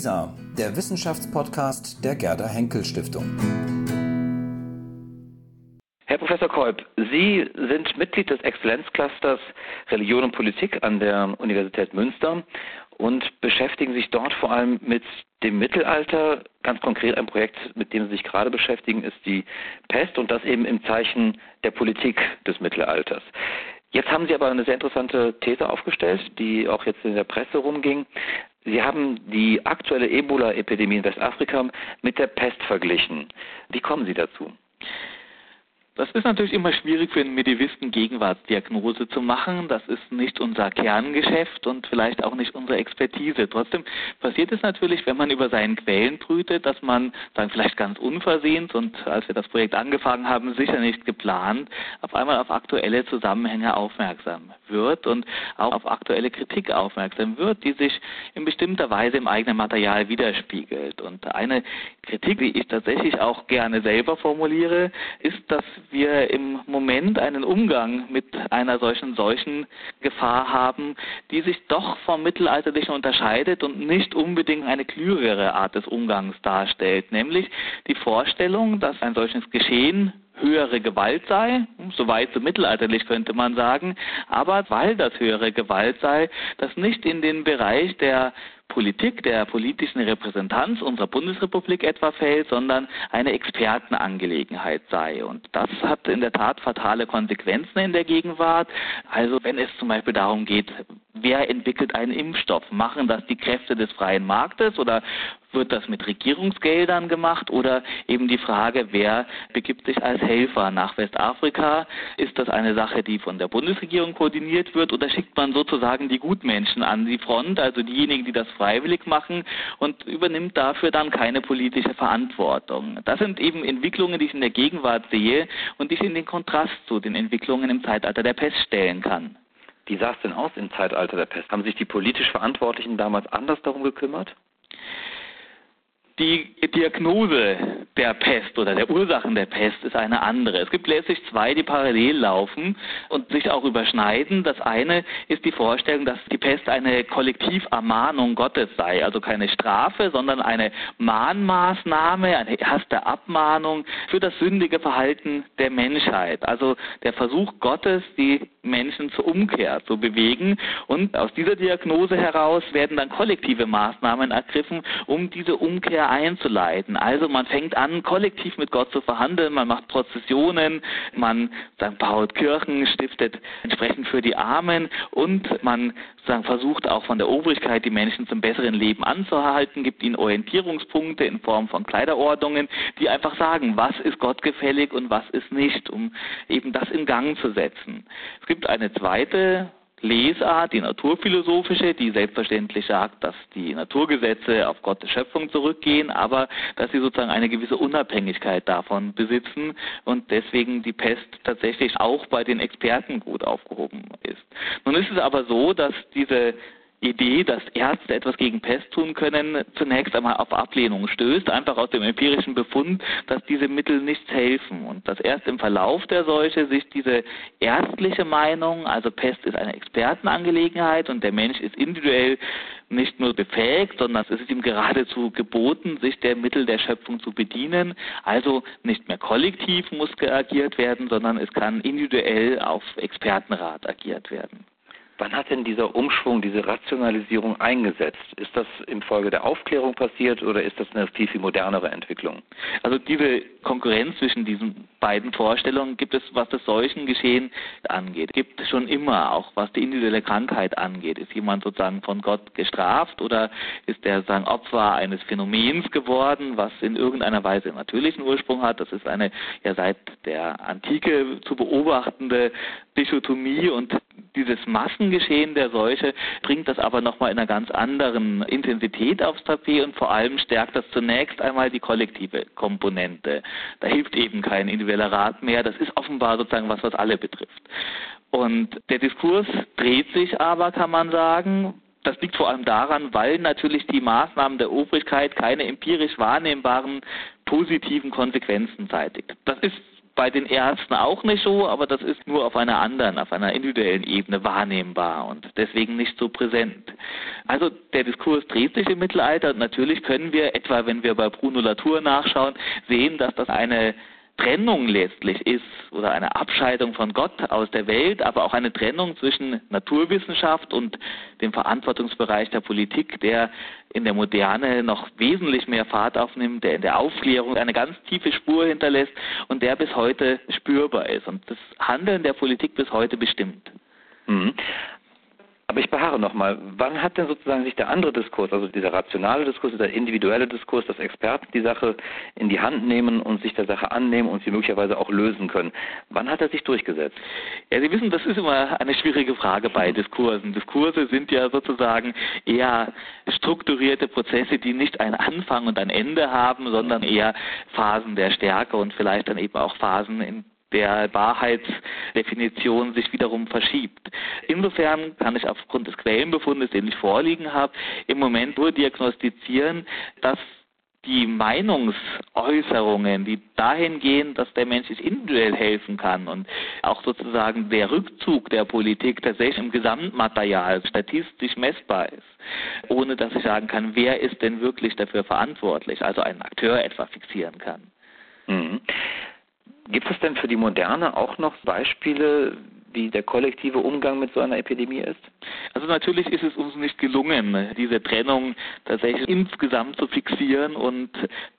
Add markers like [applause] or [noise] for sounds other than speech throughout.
WISA, der Wissenschaftspodcast der Gerda Henkel Stiftung. Herr Professor Kolb, Sie sind Mitglied des Exzellenzclusters Religion und Politik an der Universität Münster und beschäftigen sich dort vor allem mit dem Mittelalter. Ganz konkret ein Projekt, mit dem Sie sich gerade beschäftigen, ist die Pest und das eben im Zeichen der Politik des Mittelalters. Jetzt haben Sie aber eine sehr interessante These aufgestellt, die auch jetzt in der Presse rumging. Sie haben die aktuelle Ebola-Epidemie in Westafrika mit der Pest verglichen. Wie kommen Sie dazu? Das ist natürlich immer schwierig für einen Medivisten Gegenwartsdiagnose zu machen. Das ist nicht unser Kerngeschäft und vielleicht auch nicht unsere Expertise. Trotzdem passiert es natürlich, wenn man über seinen Quellen brütet, dass man dann vielleicht ganz unversehens und als wir das Projekt angefangen haben, sicher nicht geplant, auf einmal auf aktuelle Zusammenhänge aufmerksam wird und auch auf aktuelle Kritik aufmerksam wird, die sich in bestimmter Weise im eigenen Material widerspiegelt. Und eine Kritik, die ich tatsächlich auch gerne selber formuliere, ist, dass wir im Moment einen Umgang mit einer solchen solchen Gefahr haben, die sich doch vom Mittelalterlichen unterscheidet und nicht unbedingt eine klügere Art des Umgangs darstellt, nämlich die Vorstellung, dass ein solches Geschehen höhere Gewalt sei, soweit so mittelalterlich könnte man sagen, aber weil das höhere Gewalt sei, das nicht in den Bereich der Politik, der politischen Repräsentanz unserer Bundesrepublik etwa fällt, sondern eine Expertenangelegenheit sei. Und das hat in der Tat fatale Konsequenzen in der Gegenwart. Also wenn es zum Beispiel darum geht, wer entwickelt einen Impfstoff? Machen das die Kräfte des freien Marktes oder wird das mit Regierungsgeldern gemacht oder eben die Frage, wer begibt sich als Helfer nach Westafrika? Ist das eine Sache, die von der Bundesregierung koordiniert wird oder schickt man sozusagen die Gutmenschen an die Front, also diejenigen, die das freiwillig machen und übernimmt dafür dann keine politische Verantwortung? Das sind eben Entwicklungen, die ich in der Gegenwart sehe und die ich in den Kontrast zu den Entwicklungen im Zeitalter der Pest stellen kann. Wie sah es denn aus im Zeitalter der Pest? Haben sich die politisch Verantwortlichen damals anders darum gekümmert? Die Diagnose der Pest oder der Ursachen der Pest ist eine andere. Es gibt letztlich zwei, die parallel laufen und sich auch überschneiden. Das eine ist die Vorstellung, dass die Pest eine Kollektivermahnung Gottes sei, also keine Strafe, sondern eine Mahnmaßnahme, eine erste Abmahnung für das sündige Verhalten der Menschheit. Also der Versuch Gottes, die Menschen zur Umkehr zu bewegen. Und aus dieser Diagnose heraus werden dann kollektive Maßnahmen ergriffen, um diese Umkehr einzuleiten. Also man fängt an, kollektiv mit Gott zu verhandeln, man macht Prozessionen, man sagen, baut Kirchen, stiftet entsprechend für die Armen und man sagen, versucht auch von der Obrigkeit die Menschen zum besseren Leben anzuhalten, gibt ihnen Orientierungspunkte in Form von Kleiderordnungen, die einfach sagen, was ist Gott gefällig und was ist nicht, um eben das in Gang zu setzen. Es gibt eine zweite Lesart, die naturphilosophische, die selbstverständlich sagt, dass die Naturgesetze auf Gottes Schöpfung zurückgehen, aber dass sie sozusagen eine gewisse Unabhängigkeit davon besitzen und deswegen die Pest tatsächlich auch bei den Experten gut aufgehoben ist. Nun ist es aber so, dass diese Idee, dass Ärzte etwas gegen Pest tun können, zunächst einmal auf Ablehnung stößt, einfach aus dem empirischen Befund, dass diese Mittel nichts helfen und dass erst im Verlauf der Seuche sich diese ärztliche Meinung, also Pest ist eine Expertenangelegenheit und der Mensch ist individuell nicht nur befähigt, sondern es ist ihm geradezu geboten, sich der Mittel der Schöpfung zu bedienen. Also nicht mehr kollektiv muss agiert werden, sondern es kann individuell auf Expertenrat agiert werden. Wann hat denn dieser Umschwung, diese Rationalisierung eingesetzt? Ist das infolge der Aufklärung passiert oder ist das eine viel, viel modernere Entwicklung? Also diese Konkurrenz zwischen diesen beiden Vorstellungen gibt es, was das Seuchengeschehen angeht. Gibt schon immer, auch was die individuelle Krankheit angeht. Ist jemand sozusagen von Gott gestraft oder ist er sozusagen Opfer eines Phänomens geworden, was in irgendeiner Weise natürlichen Ursprung hat? Das ist eine ja seit der Antike zu beobachtende Dichotomie und dieses Massengeschehen der Seuche bringt das aber nochmal in einer ganz anderen Intensität aufs Tapet und vor allem stärkt das zunächst einmal die kollektive Komponente. Da hilft eben kein individueller Rat mehr. Das ist offenbar sozusagen was, was alle betrifft. Und der Diskurs dreht sich aber, kann man sagen, das liegt vor allem daran, weil natürlich die Maßnahmen der Obrigkeit keine empirisch wahrnehmbaren positiven Konsequenzen zeitigt. Das ist bei den Ärzten auch nicht so, aber das ist nur auf einer anderen, auf einer individuellen Ebene wahrnehmbar und deswegen nicht so präsent. Also der Diskurs dreht sich im Mittelalter und natürlich können wir, etwa wenn wir bei Bruno Latour nachschauen, sehen, dass das eine Trennung letztlich ist oder eine Abscheidung von Gott aus der Welt, aber auch eine Trennung zwischen Naturwissenschaft und dem Verantwortungsbereich der Politik, der in der Moderne noch wesentlich mehr Fahrt aufnimmt, der in der Aufklärung eine ganz tiefe Spur hinterlässt und der bis heute spürbar ist und das Handeln der Politik bis heute bestimmt. Aber ich beharre nochmal, wann hat denn sozusagen sich der andere Diskurs, also dieser rationale Diskurs, der individuelle Diskurs, dass Experten die Sache in die Hand nehmen und sich der Sache annehmen und sie möglicherweise auch lösen können, wann hat er sich durchgesetzt? Ja, Sie wissen, das ist immer eine schwierige Frage bei [laughs] Diskursen. Diskurse sind ja sozusagen eher strukturierte Prozesse, die nicht einen Anfang und ein Ende haben, sondern eher Phasen der Stärke und vielleicht dann eben auch Phasen, in der Wahrheitsdefinition sich wiederum verschiebt. Insofern kann ich aufgrund des Quellenbefundes, den ich vorliegen habe, im Moment nur diagnostizieren, dass die Meinungsäußerungen, die dahin gehen, dass der Mensch sich individuell helfen kann und auch sozusagen der Rückzug der Politik tatsächlich im Gesamtmaterial statistisch messbar ist, ohne dass ich sagen kann, wer ist denn wirklich dafür verantwortlich, also einen Akteur etwa fixieren kann. Mhm. Gibt es denn für die Moderne auch noch Beispiele, wie der kollektive Umgang mit so einer Epidemie ist? Also natürlich ist es uns nicht gelungen, diese Trennung tatsächlich insgesamt zu fixieren und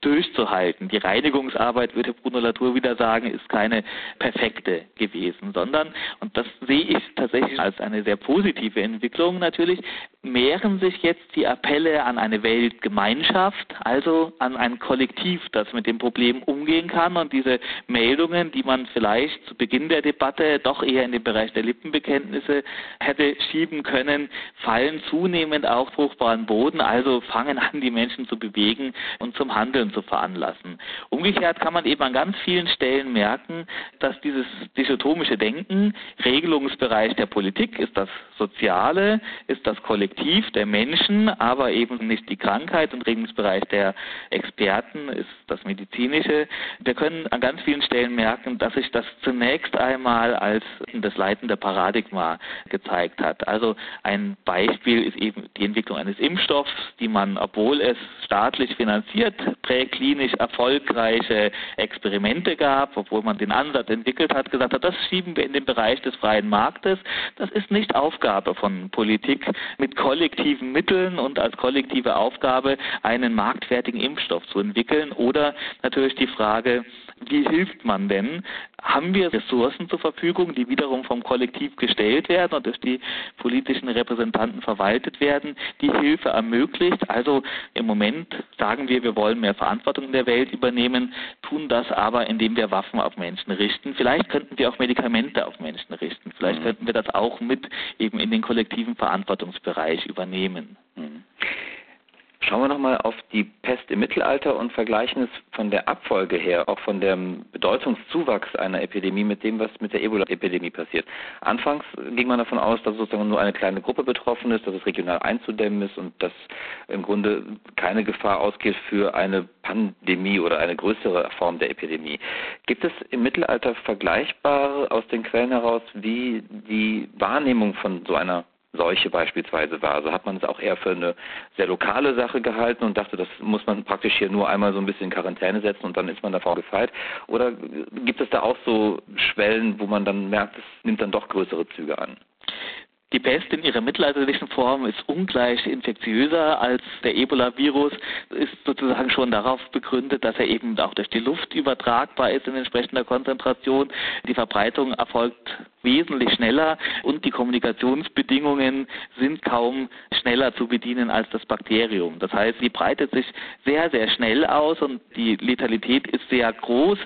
durchzuhalten. Die Reinigungsarbeit, würde Bruno Latour wieder sagen, ist keine perfekte gewesen, sondern, und das sehe ich tatsächlich als eine sehr positive Entwicklung natürlich, mehren sich jetzt die Appelle an eine Weltgemeinschaft, also an ein Kollektiv, das mit dem Problem umgehen kann und diese Meldungen, die man vielleicht zu Beginn der Debatte doch eher in den Bereich der Lippenbekenntnisse hätte schieben können, fallen zunehmend auf fruchtbaren Boden, also fangen an, die Menschen zu bewegen und zum Handeln zu veranlassen. Umgekehrt kann man eben an ganz vielen Stellen merken, dass dieses dichotomische Denken, Regelungsbereich der Politik ist das Soziale, ist das Kollektiv der Menschen, aber eben nicht die Krankheit und Regelungsbereich der Experten ist das Medizinische. Wir können an ganz vielen Stellen merken, dass sich das zunächst einmal als das leitende Paradigma gezeigt hat. Also ein Beispiel ist eben die Entwicklung eines Impfstoffs, die man, obwohl es staatlich finanziert, präklinisch erfolgreiche Experimente gab, obwohl man den Ansatz entwickelt hat, gesagt hat, das schieben wir in den Bereich des freien Marktes. Das ist nicht Aufgabe von Politik, mit kollektiven Mitteln und als kollektive Aufgabe einen marktfertigen Impfstoff zu entwickeln. Oder natürlich die Frage, wie hilft man denn? Haben wir Ressourcen zur Verfügung, die wiederum vom Kollektiv gestellt werden und durch die politischen Repräsentanten verwaltet werden, die Hilfe ermöglicht? Also im Moment sagen wir, wir wollen mehr Verantwortung in der Welt übernehmen, tun das aber, indem wir Waffen auf Menschen richten. Vielleicht könnten wir auch Medikamente auf Menschen richten. Vielleicht mhm. könnten wir das auch mit eben in den kollektiven Verantwortungsbereich übernehmen. Schauen wir nochmal auf die Pest im Mittelalter und vergleichen es von der Abfolge her, auch von dem Bedeutungszuwachs einer Epidemie mit dem, was mit der Ebola-Epidemie passiert. Anfangs ging man davon aus, dass sozusagen nur eine kleine Gruppe betroffen ist, dass es regional einzudämmen ist und dass im Grunde keine Gefahr ausgeht für eine Pandemie oder eine größere Form der Epidemie. Gibt es im Mittelalter vergleichbare aus den Quellen heraus, wie die Wahrnehmung von so einer Seuche beispielsweise war. Also hat man es auch eher für eine sehr lokale Sache gehalten und dachte, das muss man praktisch hier nur einmal so ein bisschen in Quarantäne setzen und dann ist man davor gefeit. Oder gibt es da auch so Schwellen, wo man dann merkt, es nimmt dann doch größere Züge an? Die Pest in ihrer mittelalterlichen Form ist ungleich infektiöser als der Ebola-Virus, ist sozusagen schon darauf begründet, dass er eben auch durch die Luft übertragbar ist in entsprechender Konzentration. Die Verbreitung erfolgt wesentlich schneller und die Kommunikationsbedingungen sind kaum schneller zu bedienen als das Bakterium. Das heißt, sie breitet sich sehr, sehr schnell aus und die Letalität ist sehr groß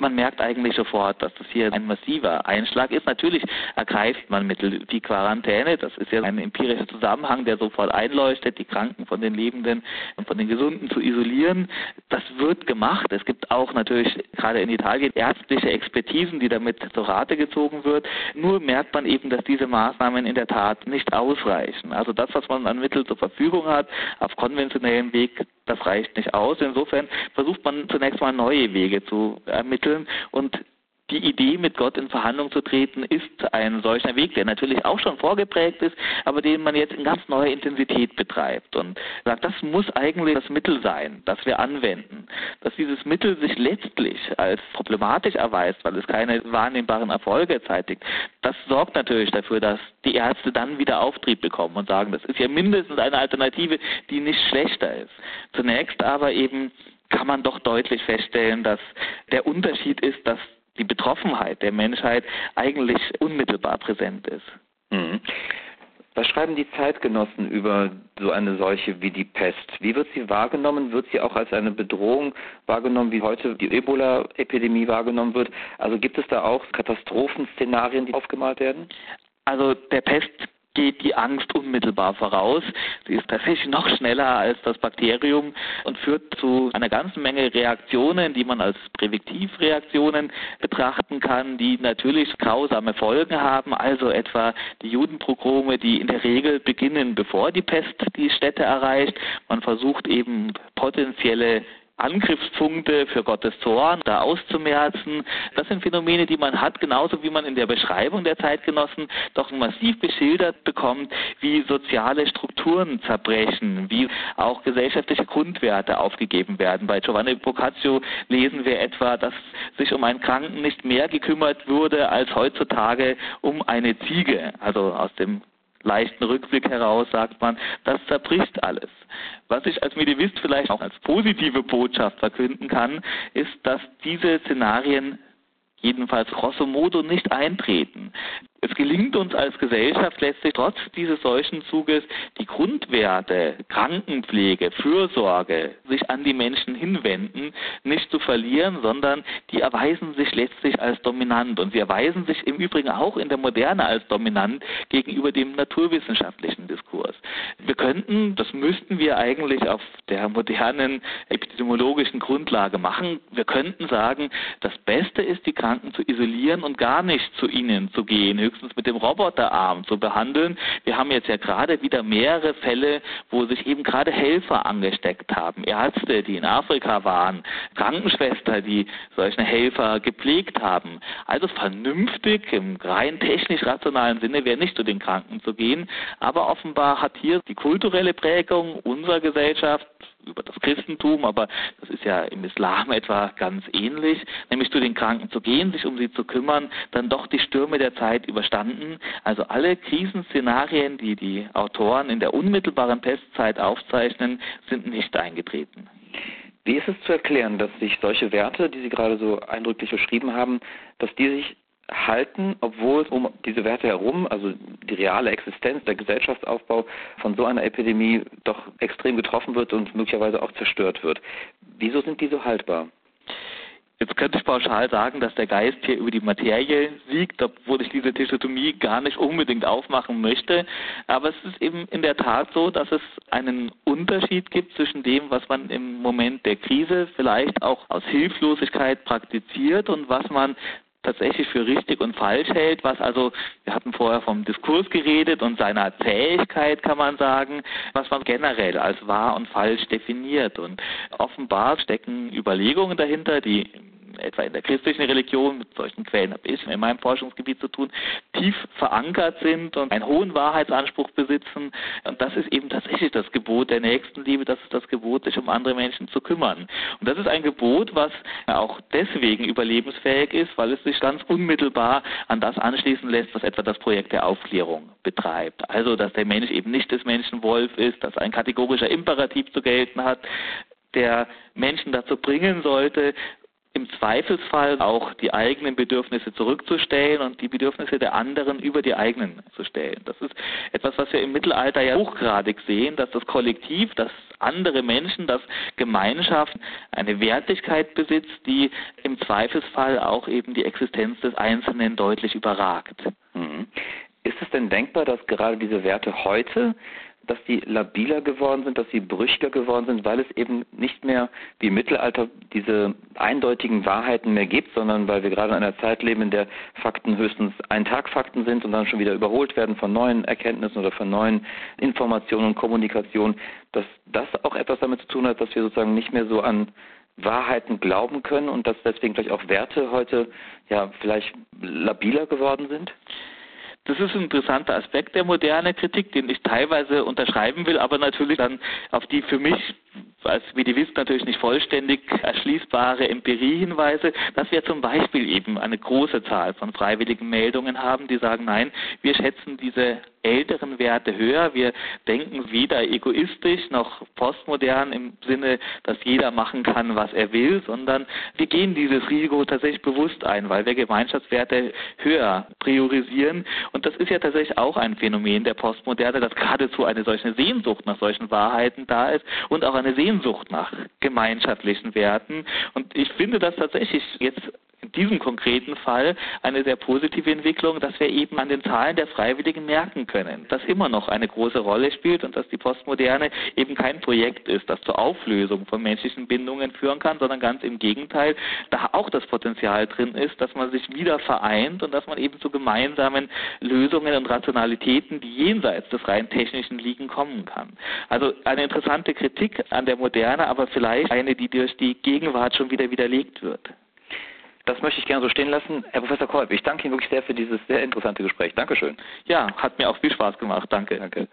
man merkt eigentlich sofort, dass das hier ein massiver Einschlag ist. Natürlich ergreift man Mittel wie Quarantäne. Das ist ja ein empirischer Zusammenhang, der sofort einleuchtet, die Kranken von den Lebenden und von den Gesunden zu isolieren. Das wird gemacht. Es gibt auch natürlich gerade in Italien ärztliche Expertisen, die damit zur Rate gezogen wird. Nur merkt man eben, dass diese Maßnahmen in der Tat nicht ausreichen. Also das, was man an Mitteln zur Verfügung hat, auf konventionellem Weg, das reicht nicht aus. Insofern versucht man zunächst mal neue Wege zu ermitteln und die Idee, mit Gott in Verhandlung zu treten, ist ein solcher Weg, der natürlich auch schon vorgeprägt ist, aber den man jetzt in ganz neuer Intensität betreibt und sagt, das muss eigentlich das Mittel sein, das wir anwenden. Dass dieses Mittel sich letztlich als problematisch erweist, weil es keine wahrnehmbaren Erfolge zeitigt, das sorgt natürlich dafür, dass die Ärzte dann wieder Auftrieb bekommen und sagen, das ist ja mindestens eine Alternative, die nicht schlechter ist. Zunächst aber eben kann man doch deutlich feststellen, dass der Unterschied ist, dass die Betroffenheit der Menschheit eigentlich unmittelbar präsent ist. Mhm. Was schreiben die Zeitgenossen über so eine Seuche wie die Pest? Wie wird sie wahrgenommen? Wird sie auch als eine Bedrohung wahrgenommen, wie heute die Ebola-Epidemie wahrgenommen wird? Also gibt es da auch Katastrophenszenarien, die aufgemalt werden? Also der Pest geht die Angst unmittelbar voraus. Sie ist tatsächlich noch schneller als das Bakterium und führt zu einer ganzen Menge Reaktionen, die man als Präventivreaktionen betrachten kann, die natürlich grausame Folgen haben, also etwa die Judenprogrome, die in der Regel beginnen, bevor die Pest die Städte erreicht. Man versucht eben potenzielle Angriffspunkte für Gottes Zorn da auszumerzen. Das sind Phänomene, die man hat, genauso wie man in der Beschreibung der Zeitgenossen doch massiv beschildert bekommt, wie soziale Strukturen zerbrechen, wie auch gesellschaftliche Grundwerte aufgegeben werden. Bei Giovanni Boccaccio lesen wir etwa, dass sich um einen Kranken nicht mehr gekümmert würde als heutzutage um eine Ziege, also aus dem leichten Rückblick heraus sagt man, das zerbricht alles. Was ich als Medivist vielleicht auch als positive Botschaft verkünden kann, ist, dass diese Szenarien jedenfalls grosso modo nicht eintreten. Es gelingt uns als Gesellschaft letztlich trotz dieses Seuchenzuges die Grundwerte Krankenpflege, Fürsorge, sich an die Menschen hinwenden, nicht zu verlieren, sondern die erweisen sich letztlich als dominant. Und sie erweisen sich im Übrigen auch in der Moderne als dominant gegenüber dem naturwissenschaftlichen Diskurs. Wir könnten, das müssten wir eigentlich auf der modernen epidemiologischen Grundlage machen, wir könnten sagen, das Beste ist, die Kranken zu isolieren und gar nicht zu ihnen zu gehen höchstens mit dem Roboterarm zu behandeln. Wir haben jetzt ja gerade wieder mehrere Fälle, wo sich eben gerade Helfer angesteckt haben, Ärzte, die in Afrika waren, Krankenschwester, die solche Helfer gepflegt haben. Also vernünftig im rein technisch rationalen Sinne wäre nicht zu den Kranken zu gehen, aber offenbar hat hier die kulturelle Prägung unserer Gesellschaft über das Christentum, aber das ist ja im Islam etwa ganz ähnlich, nämlich zu den Kranken zu gehen, sich um sie zu kümmern, dann doch die Stürme der Zeit überstanden. Also alle Krisenszenarien, die die Autoren in der unmittelbaren Pestzeit aufzeichnen, sind nicht eingetreten. Wie ist es zu erklären, dass sich solche Werte, die Sie gerade so eindrücklich beschrieben haben, dass die sich halten, obwohl um diese Werte herum, also die reale Existenz, der Gesellschaftsaufbau von so einer Epidemie doch extrem getroffen wird und möglicherweise auch zerstört wird. Wieso sind die so haltbar? Jetzt könnte ich pauschal sagen, dass der Geist hier über die Materie siegt, obwohl ich diese Dichotomie gar nicht unbedingt aufmachen möchte. Aber es ist eben in der Tat so, dass es einen Unterschied gibt zwischen dem, was man im Moment der Krise vielleicht auch aus Hilflosigkeit praktiziert und was man tatsächlich für richtig und falsch hält, was also, wir hatten vorher vom Diskurs geredet und seiner Zähigkeit kann man sagen, was man generell als wahr und falsch definiert. Und offenbar stecken Überlegungen dahinter, die etwa in der christlichen Religion, mit solchen Quellen habe ich in meinem Forschungsgebiet zu tun, tief verankert sind und einen hohen Wahrheitsanspruch besitzen. Und das ist eben tatsächlich das Gebot der Nächstenliebe, das ist das Gebot, sich um andere Menschen zu kümmern. Und das ist ein Gebot, was auch deswegen überlebensfähig ist, weil es sich ganz unmittelbar an das anschließen lässt, was etwa das Projekt der Aufklärung betreibt. Also, dass der Mensch eben nicht des Menschen Wolf ist, dass ein kategorischer Imperativ zu gelten hat, der Menschen dazu bringen sollte, im Zweifelsfall auch die eigenen Bedürfnisse zurückzustellen und die Bedürfnisse der anderen über die eigenen zu stellen. Das ist etwas, was wir im Mittelalter ja hochgradig sehen, dass das Kollektiv, dass andere Menschen, dass Gemeinschaft eine Wertigkeit besitzt, die im Zweifelsfall auch eben die Existenz des Einzelnen deutlich überragt. Mhm. Ist es denn denkbar, dass gerade diese Werte heute dass sie labiler geworden sind, dass sie brüchiger geworden sind, weil es eben nicht mehr wie im Mittelalter diese eindeutigen Wahrheiten mehr gibt, sondern weil wir gerade in einer Zeit leben, in der Fakten höchstens ein Tag Fakten sind und dann schon wieder überholt werden von neuen Erkenntnissen oder von neuen Informationen und Kommunikation, dass das auch etwas damit zu tun hat, dass wir sozusagen nicht mehr so an Wahrheiten glauben können und dass deswegen vielleicht auch Werte heute ja vielleicht labiler geworden sind? Das ist ein interessanter Aspekt der modernen Kritik, den ich teilweise unterschreiben will, aber natürlich dann auf die für mich als Medivist natürlich nicht vollständig erschließbare Empirie-Hinweise, dass wir zum Beispiel eben eine große Zahl von freiwilligen Meldungen haben, die sagen, nein, wir schätzen diese älteren Werte höher. Wir denken weder egoistisch noch postmodern im Sinne, dass jeder machen kann, was er will, sondern wir gehen dieses Risiko tatsächlich bewusst ein, weil wir Gemeinschaftswerte höher priorisieren. Und das ist ja tatsächlich auch ein Phänomen der Postmoderne, dass geradezu eine solche Sehnsucht nach solchen Wahrheiten da ist und auch eine Sehnsucht nach gemeinschaftlichen Werten. Und ich finde das tatsächlich jetzt in diesem konkreten Fall eine sehr positive Entwicklung, dass wir eben an den Zahlen der Freiwilligen merken können, dass immer noch eine große Rolle spielt und dass die Postmoderne eben kein Projekt ist, das zur Auflösung von menschlichen Bindungen führen kann, sondern ganz im Gegenteil, da auch das Potenzial drin ist, dass man sich wieder vereint und dass man eben zu gemeinsamen Lösungen und Rationalitäten, die jenseits des rein technischen liegen, kommen kann. Also eine interessante Kritik an der Moderne, aber vielleicht eine, die durch die Gegenwart schon wieder widerlegt wird. Das möchte ich gerne so stehen lassen. Herr Professor Kolb, ich danke Ihnen wirklich sehr für dieses sehr interessante Gespräch. Dankeschön. Ja, hat mir auch viel Spaß gemacht. Danke. Danke.